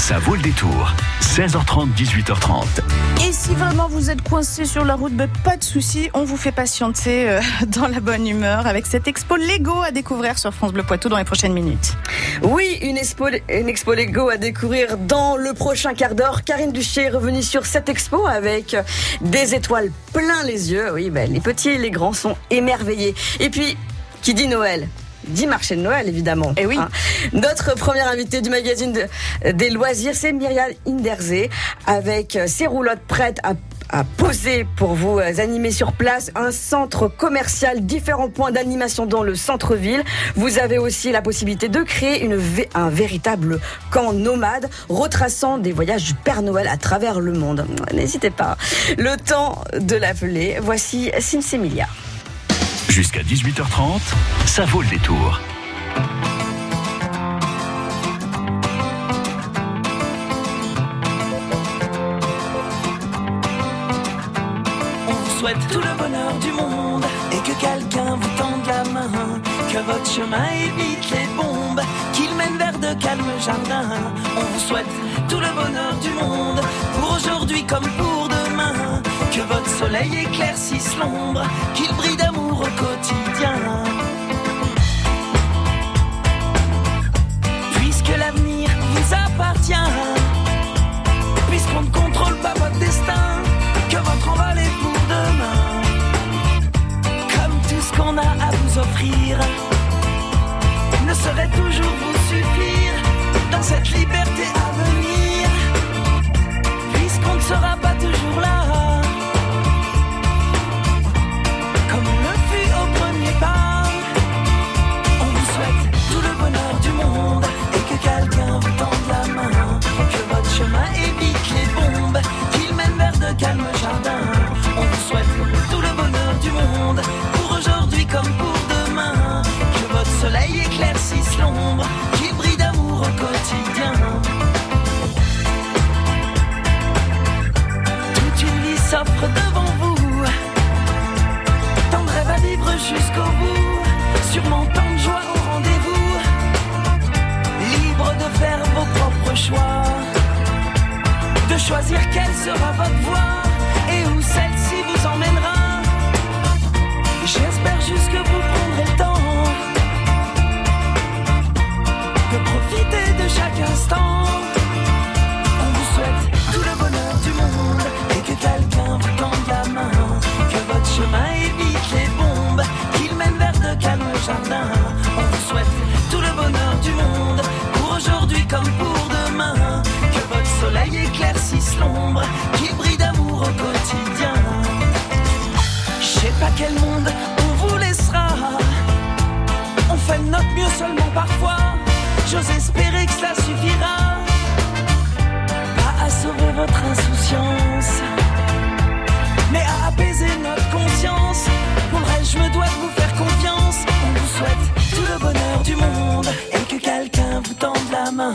Ça vaut le détour. 16h30, 18h30. Et si vraiment vous êtes coincé sur la route, ben, pas de souci, on vous fait patienter euh, dans la bonne humeur avec cette expo Lego à découvrir sur France Bleu Poitou dans les prochaines minutes. Oui, une expo, une expo Lego à découvrir dans le prochain quart d'heure. Karine Duché est revenue sur cette expo avec des étoiles plein les yeux. Oui, ben, les petits et les grands sont émerveillés. Et puis, qui dit Noël dit marché de Noël, évidemment. Et oui. Hein. Notre première invitée du magazine de- des loisirs, c'est Myriam Inderzé, avec euh, ses roulottes prêtes à à poser pour vous euh, animer sur place un centre commercial, différents points d'animation dans le centre-ville. Vous avez aussi la possibilité de créer une, un véritable camp nomade retraçant des voyages du Père Noël à travers le monde. N'hésitez pas. Le temps de l'appeler. Voici Sinsemilia. Jusqu'à 18h30, ça vaut le détour. On vous souhaite tout le bonheur du monde et que quelqu'un vous tende la main. Que votre chemin évite les bombes, qu'il mène vers de calmes jardins. On vous souhaite tout le bonheur du monde pour aujourd'hui comme pour votre soleil éclaircisse l'ombre, qu'il brille d'amour au quotidien. Puisque l'avenir vous appartient puisqu'on ne contrôle pas votre destin, que votre envol est pour demain. Comme tout ce qu'on a à vous offrir ne saurait toujours vous suffire dans cette liberté choisir quelle sera votre voie soleil éclaircisse l'ombre, qu'il brille d'amour au quotidien. Je sais pas quel monde on vous laissera. On fait notre mieux seulement parfois. J'ose espérer que cela suffira. Pas à sauver votre insouciance, mais à apaiser notre conscience. Pour le reste, je me dois de vous faire confiance. On vous souhaite tout le bonheur du monde et que quelqu'un vous tende la main.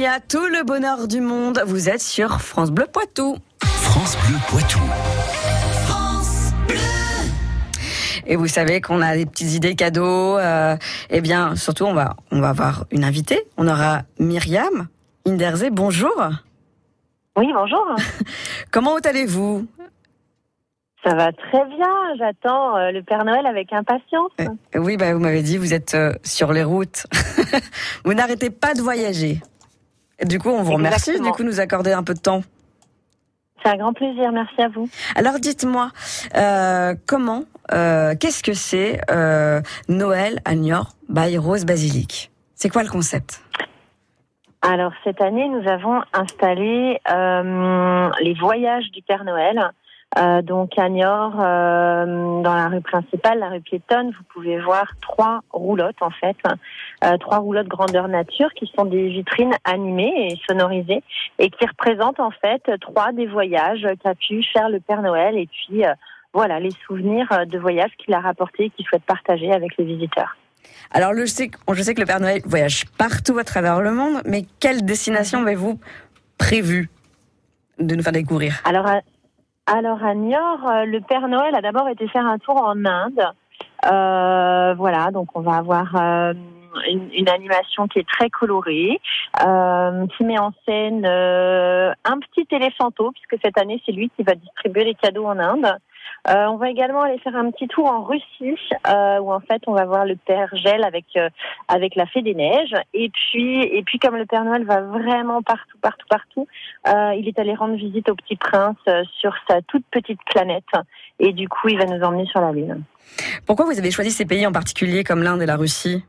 Sinsemilia, tout le bonheur du monde. Vous êtes sur France Bleu Poitou. France Bleu Poitou. Et vous savez qu'on a des petites idées cadeaux. euh, eh bien, surtout, on va, on va avoir une invitée. On aura Myriam Inderzé. Bonjour. Oui, bonjour. Comment allez-vous? Ça va très bien. J'attends euh, le Père Noël avec impatience. Euh, Oui, bah, vous m'avez dit, vous êtes euh, sur les routes. vous n'arrêtez pas de voyager. Et du coup, on vous remercie Exactement. du coup de nous accorder un peu de temps. C'est un grand plaisir. Merci à vous. Alors dites-moi, euh, comment, euh, qu'est-ce que c'est euh, Noël à Niort by Rose Basilic? C'est quoi le concept? Alors cette année, nous avons installé les voyages du Père Noël. Euh, donc à Niort, euh, dans la rue principale, la rue piétonne, vous pouvez voir trois roulottes en fait, euh, trois roulottes grandeur nature qui sont des vitrines animées et sonorisées et qui représentent en fait trois des voyages qu'a pu faire le Père Noël et puis euh, voilà les souvenirs de voyages qu'il a rapportés et qu'il souhaite partager avec les visiteurs. Alors, je sais, je sais que le Père Noël voyage partout à travers le monde, mais quelle destination avez-vous prévu de nous faire découvrir? Alors, alors à Niort, euh, le Père Noël a d'abord été faire un tour en Inde. Euh, voilà, donc on va avoir euh, une, animation qui est très colorée, euh, qui met en scène euh, un petit éléphanto, puisque cette année c'est lui qui va distribuer les cadeaux en Inde. Euh, on va également aller faire un petit tour en Russie où en fait on va voir le Père Gel avec avec la Fée des Neiges et puis et puis comme le Père Noël va vraiment partout partout partout, il est allé rendre visite au Petit Prince sur sa toute petite planète et du coup il va nous emmener sur la Lune. Pourquoi vous avez choisi ces pays en particulier comme l'Inde et la Russie?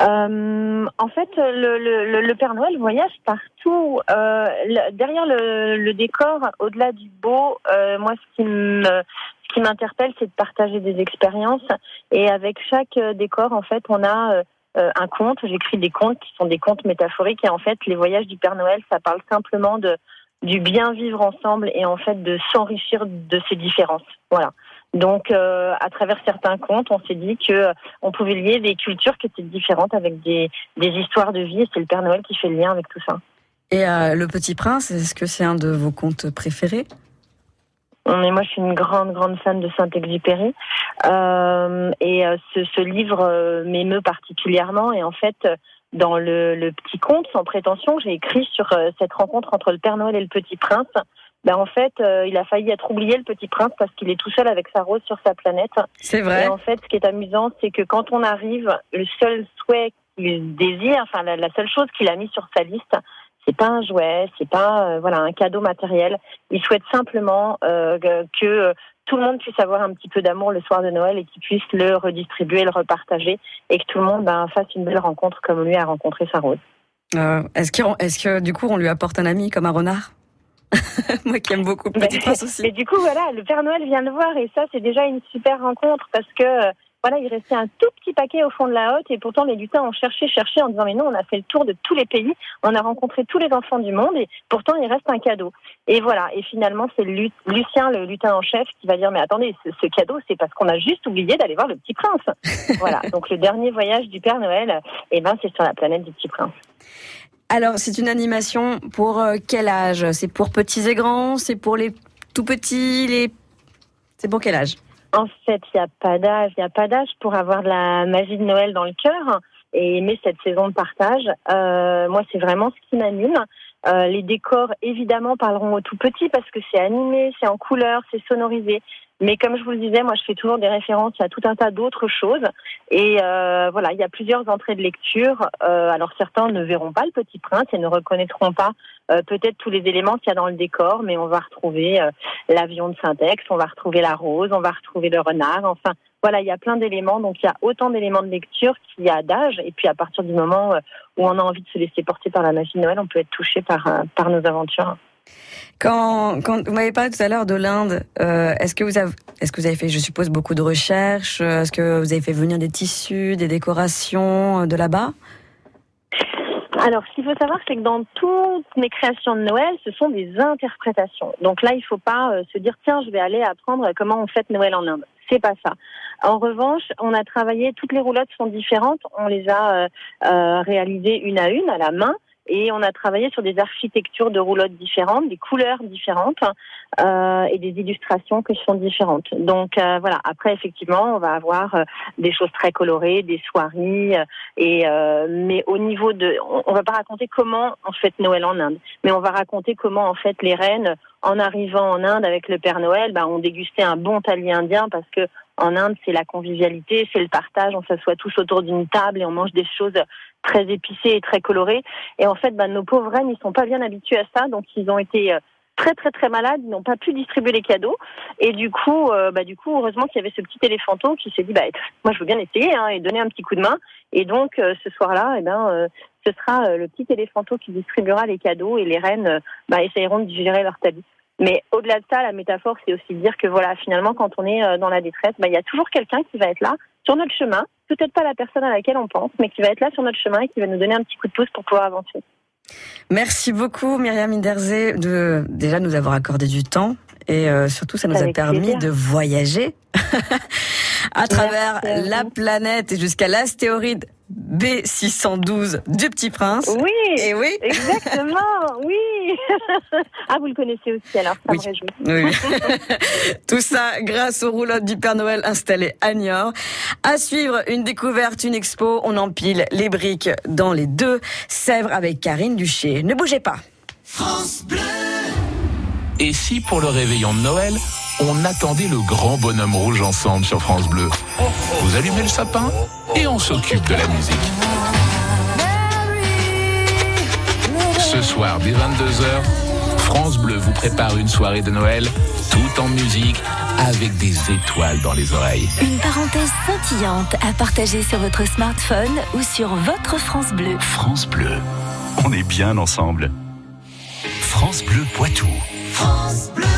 Euh, en fait, le, le, le, Père Noël voyage partout. Euh, derrière le, décor, au-delà du beau, euh, moi, ce qui me, ce qui m'interpelle, c'est de partager des expériences. Et avec chaque décor, en fait, on a euh, un conte. J'écris des contes qui sont des contes métaphoriques. Et en fait, les voyages du Père Noël, ça parle simplement de du bien vivre ensemble et en fait de s'enrichir de ces différences. Voilà. Donc, euh, à travers certains contes, on s'est dit que euh, on pouvait lier des cultures qui étaient différentes avec des, des histoires de vie. Et c'est le Père Noël qui fait le lien avec tout ça. Et euh, le Petit Prince, est-ce que c'est un de vos contes préférés? Mais moi, je suis une grande, grande fan de Saint-Exupéry. Euh, et ce, ce livre m'émeut particulièrement. Et en fait, dans le, le, petit conte, sans prétention, j'ai écrit sur cette rencontre entre le Père Noël et le Petit Prince ben en fait, euh, il a failli être oublié le petit prince parce qu'il est tout seul avec sa rose sur sa planète. C'est vrai. Et en fait, ce qui est amusant, c'est que quand on arrive, le seul souhait qu'il désire, enfin la, la seule chose qu'il a mis sur sa liste, c'est pas un jouet, c'est pas euh, voilà un cadeau matériel. Il souhaite simplement euh, que tout le monde puisse avoir un petit peu d'amour le soir de Noël et qu'il puisse le redistribuer, le repartager et que tout le monde ben, fasse une belle rencontre comme lui a rencontré sa rose. Euh, est-ce est-ce que du coup on lui apporte un ami comme un renard? Moi qui aime beaucoup Petit Prince aussi. Mais du coup, voilà, le Père Noël vient le voir et ça, c'est déjà une super rencontre parce que euh, voilà, il restait un tout petit paquet au fond de la hotte et pourtant les lutins ont cherché, cherché en disant mais non, on a fait le tour de tous les pays, on a rencontré tous les enfants du monde et pourtant il reste un cadeau. Et voilà, et finalement c'est Lucien, le lutin en chef, qui va dire mais attendez, ce, ce cadeau c'est parce qu'on a juste oublié d'aller voir le petit prince. voilà, donc le dernier voyage du Père Noël, eh ben c'est sur la planète du petit prince. Alors, c'est une animation pour euh, quel âge? C'est pour petits et grands? C'est pour les tout petits les... C'est pour quel âge? En fait, il n'y a pas d'âge. Il n'y a pas d'âge pour avoir de la magie de Noël dans le cœur et aimer cette saison de partage. Euh, moi, c'est vraiment ce qui m'anime. Euh, les décors, évidemment, parleront aux tout petits parce que c'est animé, c'est en couleur, c'est sonorisé. Mais comme je vous le disais, moi, je fais toujours des références à tout un tas d'autres choses. Et euh, voilà, il y a plusieurs entrées de lecture. Euh, alors certains ne verront pas le Petit Prince et ne reconnaîtront pas euh, peut-être tous les éléments qu'il y a dans le décor, mais on va retrouver euh, l'avion de Saint-Ex, on va retrouver la rose, on va retrouver le renard. Enfin, voilà, il y a plein d'éléments. Donc il y a autant d'éléments de lecture qu'il y a d'âge. Et puis à partir du moment euh, où on a envie de se laisser porter par la magie de Noël, on peut être touché par euh, par nos aventures. Quand, quand vous m'avez parlé tout à l'heure de l'Inde, euh, est-ce que vous avez fait, je suppose, beaucoup de recherches Est-ce que vous avez fait venir des tissus, des décorations de là-bas? Alors, ce qu'il faut savoir, c'est que dans toutes mes créations de Noël, ce sont des interprétations. Donc là, il ne faut pas euh, se dire tiens, je vais aller apprendre comment on fête Noël en Inde. C'est pas ça. En revanche, on a travaillé, toutes les roulottes sont différentes. On les a euh, euh, réalisées une à une à la main et on a travaillé sur des architectures de roulottes différentes, des couleurs différentes euh, et des illustrations qui sont différentes. Donc euh, voilà. Après, effectivement, on va avoir euh, des choses très colorées, des soirées, et mais au niveau de, on, va pas raconter comment on fête Noël en Inde, mais on va raconter comment en fait les reines, en arrivant en Inde avec le Père Noël, bah, ont dégusté un bon talier indien parce que en Inde, c'est la convivialité, c'est le partage. On s'assoit tous autour d'une table et on mange des choses très épicées et très colorées. Et en fait, bah, nos pauvres reines, ils sont pas bien habitués à ça, donc ils ont été très très très malades, ils n'ont pas pu distribuer les cadeaux. Et du coup, euh, bah, du coup, heureusement qu'il y avait ce petit éléphanto qui s'est dit, bah, moi je veux bien essayer hein, et donner un petit coup de main. Et donc euh, ce soir-là, eh ben, euh, ce sera le petit éléphanto qui distribuera les cadeaux et les reines bah, essayeront de digérer leur talis. Mais au-delà de ça, la métaphore, c'est aussi de dire que voilà, finalement, quand on est dans la détresse, bah, il y a toujours quelqu'un qui va être là sur notre chemin. Peut-être pas la personne à laquelle on pense, mais qui va être là sur notre chemin et qui va nous donner un petit coup de pouce pour pouvoir avancer. Merci beaucoup Myriam Inderzé de déjà nous avoir accordé du temps et euh, surtout ça nous a permis de voyager à travers la planète et jusqu'à l'astéroïde B612 du Petit Prince. Oui, et oui, exactement, oui. ah, vous le connaissez aussi, alors ça me réjouit. Oui. Tout ça grâce aux roulottes du Père Noël installées à Niort. À suivre, une découverte, une expo. On empile les briques dans les deux Sèvres avec Karine Duché. Ne bougez pas. France Bleu. Et si pour le réveillon de Noël, on attendait le grand bonhomme rouge ensemble sur France Bleu. Vous allumez le sapin et on s'occupe de la musique. Ce soir, dès 22h, France Bleu vous prépare une soirée de Noël, tout en musique, avec des étoiles dans les oreilles. Une parenthèse scintillante à partager sur votre smartphone ou sur votre France Bleu. France Bleu, on est bien ensemble. France Bleu Poitou. France Bleu.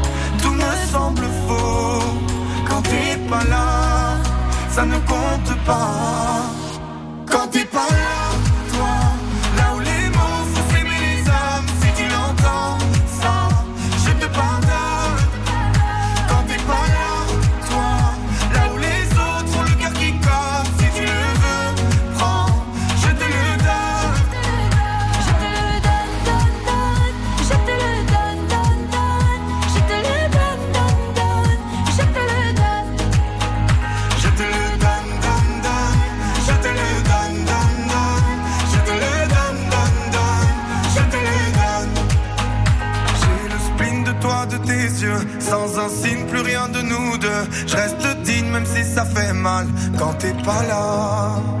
tout me semble faux. Quand t'es pas là, ça ne compte pas. Quand t'es pas là. Je reste digne même si ça fait mal quand t'es pas là.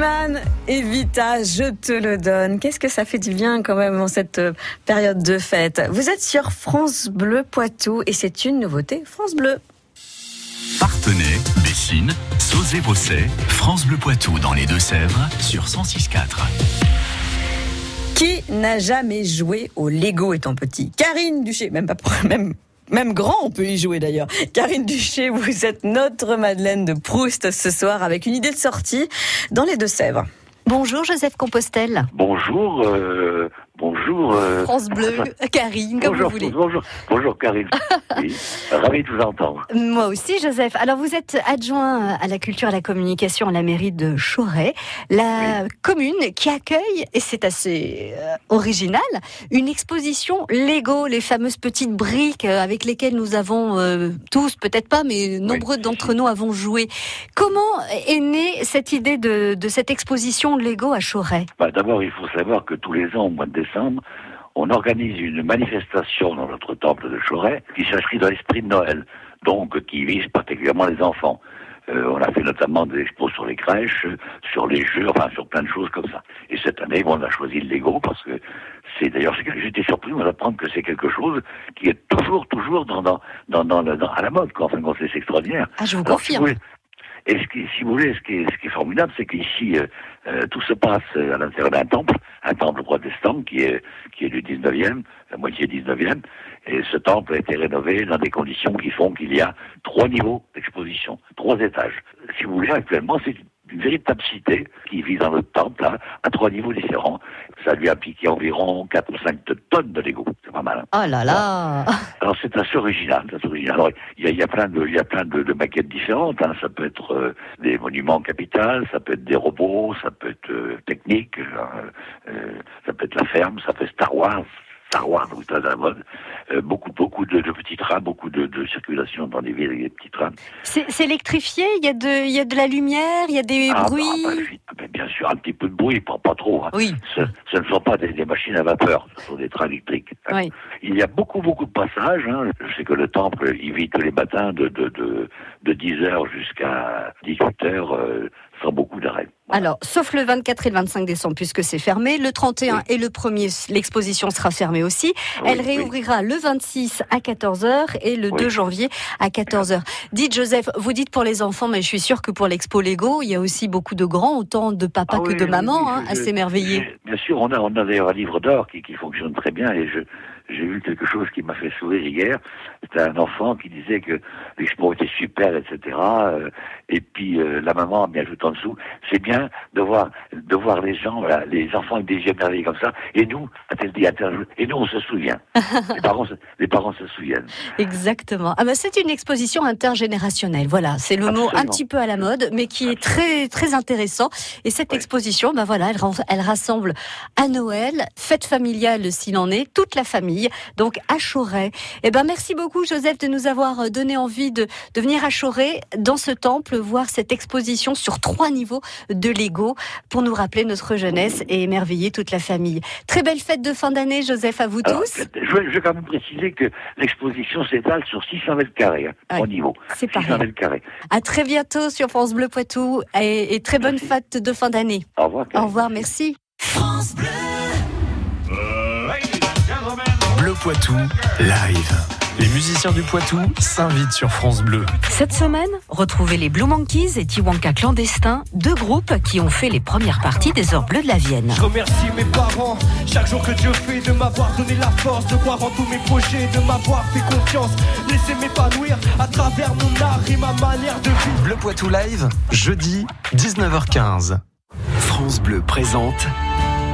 Slimane et Vita, je te le donne. Qu'est-ce que ça fait du bien quand même en cette euh, période de fête. Vous êtes sur France Bleu Poitou et c'est une nouveauté France Bleu. Partenay, Bessines, Sauzé-Bosset, France Bleu Poitou dans les Deux-Sèvres sur 106.4. Qui n'a jamais joué au Lego étant petit? Karine Duché, même pas même même grand, on peut y jouer d'ailleurs. Karine Duché, vous êtes notre Madeleine de Proust ce soir avec une idée de sortie dans les Deux-Sèvres. Bonjour Joseph Compostel. Bonjour, euh, bonjour. euh, France Bleu, Karine, comme bonjour, vous voulez. bonjour, bonjour Karine. Oui, ravi de vous entendre. Moi aussi, Joseph. Alors, vous êtes adjoint à la culture et à la communication à la mairie de Chauray, la commune qui accueille, et c'est assez euh, original, une exposition Lego, les fameuses petites briques euh, avec lesquelles nous avons euh, tous, peut-être pas, mais nombreux d'entre nous avons joué. Comment est née cette idée de, de cette exposition Lego à Chauray Bah, D'abord, il faut savoir que tous les ans, au mois de décembre, on organise une manifestation dans notre temple de Chauray qui s'inscrit dans l'esprit de Noël, donc qui vise particulièrement les enfants. Euh, on a fait notamment des expos sur les crèches, sur les jeux, enfin sur plein de choses comme ça. Et cette année, bon, on a choisi le Lego parce que c'est d'ailleurs, j'étais surpris d'apprendre que c'est quelque chose qui est toujours, toujours dans, dans, dans, dans, le- dans- à la mode, quoi. Enfin, c'est c'est extraordinaire. Ah, je vous Alors, si confirme. vous voulez- et ce qui, si vous voulez, ce qui est, formidable, c'est qu'ici, euh, euh, tout se passe euh, à l'intérieur d'un temple, un temple protestant qui est, qui est du 19e, la moitié 19e, et ce temple a été rénové dans des conditions qui font qu'il y a trois niveaux d'exposition, trois étages. Si vous voulez, actuellement, c'est une véritable cité qui vit dans notre temple, là, à trois niveaux différents. Ça lui a piqué environ 4 ou 5 tonnes de Lego. C'est pas mal. hein. Oh là là Alors c'est assez original, assez original. Alors il y a, il y a plein de, il y a plein de, de maquettes différentes. hein. Ça peut être euh, des monuments capitales, ça peut être des robots, ça peut être euh, technique, euh, euh, ça peut être la ferme, ça peut être Star Wars. Star Wars, très à la mode. Euh, beaucoup, beaucoup de, de petits trains, beaucoup de, de circulation dans des villes avec des petits trains. C'est électrifié, il y, a de, il y a de la lumière, il y a des Ah, bruits. bah, bah, ah, bah, bien sûr, un petit peu de bruit, pas, pas trop. hein. Oui. Ce, ce ne sont pas des, des machines à vapeur, ce sont des trains électriques. hein. Oui. Il y a beaucoup, beaucoup de passages. hein. Je sais que le temple, il vit tous les matins de, de, de, de 10h jusqu'à 18h euh, sans beaucoup Alors, sauf le 24 et le 25 décembre, puisque c'est fermé. Le 31 et le 1er, l'exposition sera fermée aussi. Oui, Elle oui. réouvrira le 26 à 14h et le Oui. 2 janvier à 14h. Dites, Joseph, vous dites pour les enfants, mais je suis sûre que pour l'expo Lego, il y a aussi beaucoup de grands, autant de papas Ah que oui, de oui, mamans, oui, hein, je- à s'émerveiller. Bien sûr, on a, on a d'ailleurs un livre d'or qui, qui fonctionne très bien et je j'ai vu quelque chose qui m'a fait sourire hier. C'était un enfant qui disait que l'expo était super, etc. euh, et puis euh, la maman a bien ajouté en dessous, c'est bien de voir de voir les gens, voilà, les enfants avec des yeux merveilleux comme ça. Et nous, a-t-elle dit, a-t-elle- et nous on se souvient. les parents, se- les parents se souviennent. Exactement. Ah ben, c'est une exposition intergénérationnelle. Voilà, c'est le mot un petit peu à la mode, mais qui est très très intéressant. Et cette exposition, ben voilà, elle rassemble à Noël, fête familiale s'il en est, toute la famille. Donc à Chauray. Eh ben merci beaucoup Joseph de nous avoir euh, donné envie de, de venir à Chauray dans ce temple voir cette exposition sur trois niveaux de Lego pour nous rappeler notre jeunesse et émerveiller toute la famille. Très belle fête de fin d'année Joseph à vous Alors, tous. je, vais, je quand même préciser que l'exposition s'étale sur 600 mètres carrés, hein, Ouais. au niveau. C'est pas 600 rien. mètres carrés. À très bientôt sur France Bleu Poitou et, et très bonne fête de fin d'année. Au revoir. Au revoir, merci. Poitou, live. Les musiciens du Poitou s'invitent sur France Bleu. Cette semaine, retrouvez les Blue Monkeys et Tiwanka Clandestin, deux groupes qui ont fait les premières parties des Heures Bleues de la Vienne. Je remercie mes parents, chaque jour que Dieu fait de m'avoir donné la force de croire en tous mes projets, de m'avoir fait confiance, laisser m'épanouir à travers mon art et ma manière de vivre. Bleu Poitou Live, jeudi, 19h15. France Bleu présente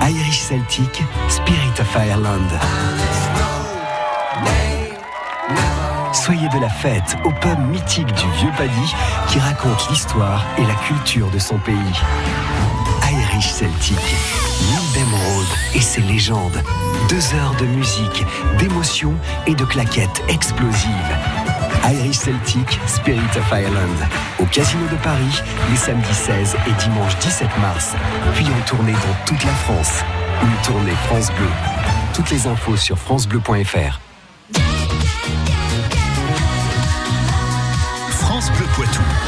Irish Celtic Spirit of Ireland. De la fête au pub mythique du Vieux Paddy qui raconte l'histoire et la culture de son pays. Irish Celtic, l'île d'Emeraude et ses légendes. Deux heures de musique, d'émotions et de claquettes explosives. Irish Celtic, Spirit of Ireland. Au Casino de Paris, les samedis 16 et dimanche 17 mars. Puis en tournée dans toute la France. Une tournée France Bleu. Toutes les infos sur FranceBleu.fr. Poitou.